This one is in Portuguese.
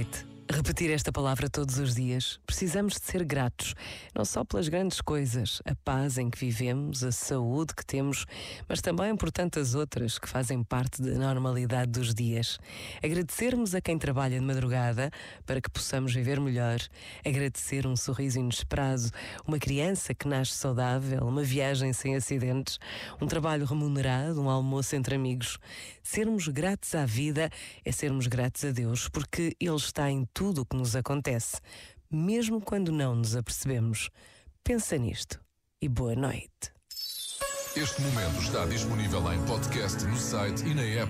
night. Repetir esta palavra todos os dias. Precisamos de ser gratos, não só pelas grandes coisas, a paz em que vivemos, a saúde que temos, mas também por tantas outras que fazem parte da normalidade dos dias. Agradecermos a quem trabalha de madrugada para que possamos viver melhor, agradecer um sorriso inesperado, uma criança que nasce saudável, uma viagem sem acidentes, um trabalho remunerado, um almoço entre amigos. Sermos gratos à vida é sermos gratos a Deus, porque Ele está em tudo o que nos acontece, mesmo quando não nos apercebemos. Pensa nisto e boa noite. Este momento está disponível em podcast no site e na app.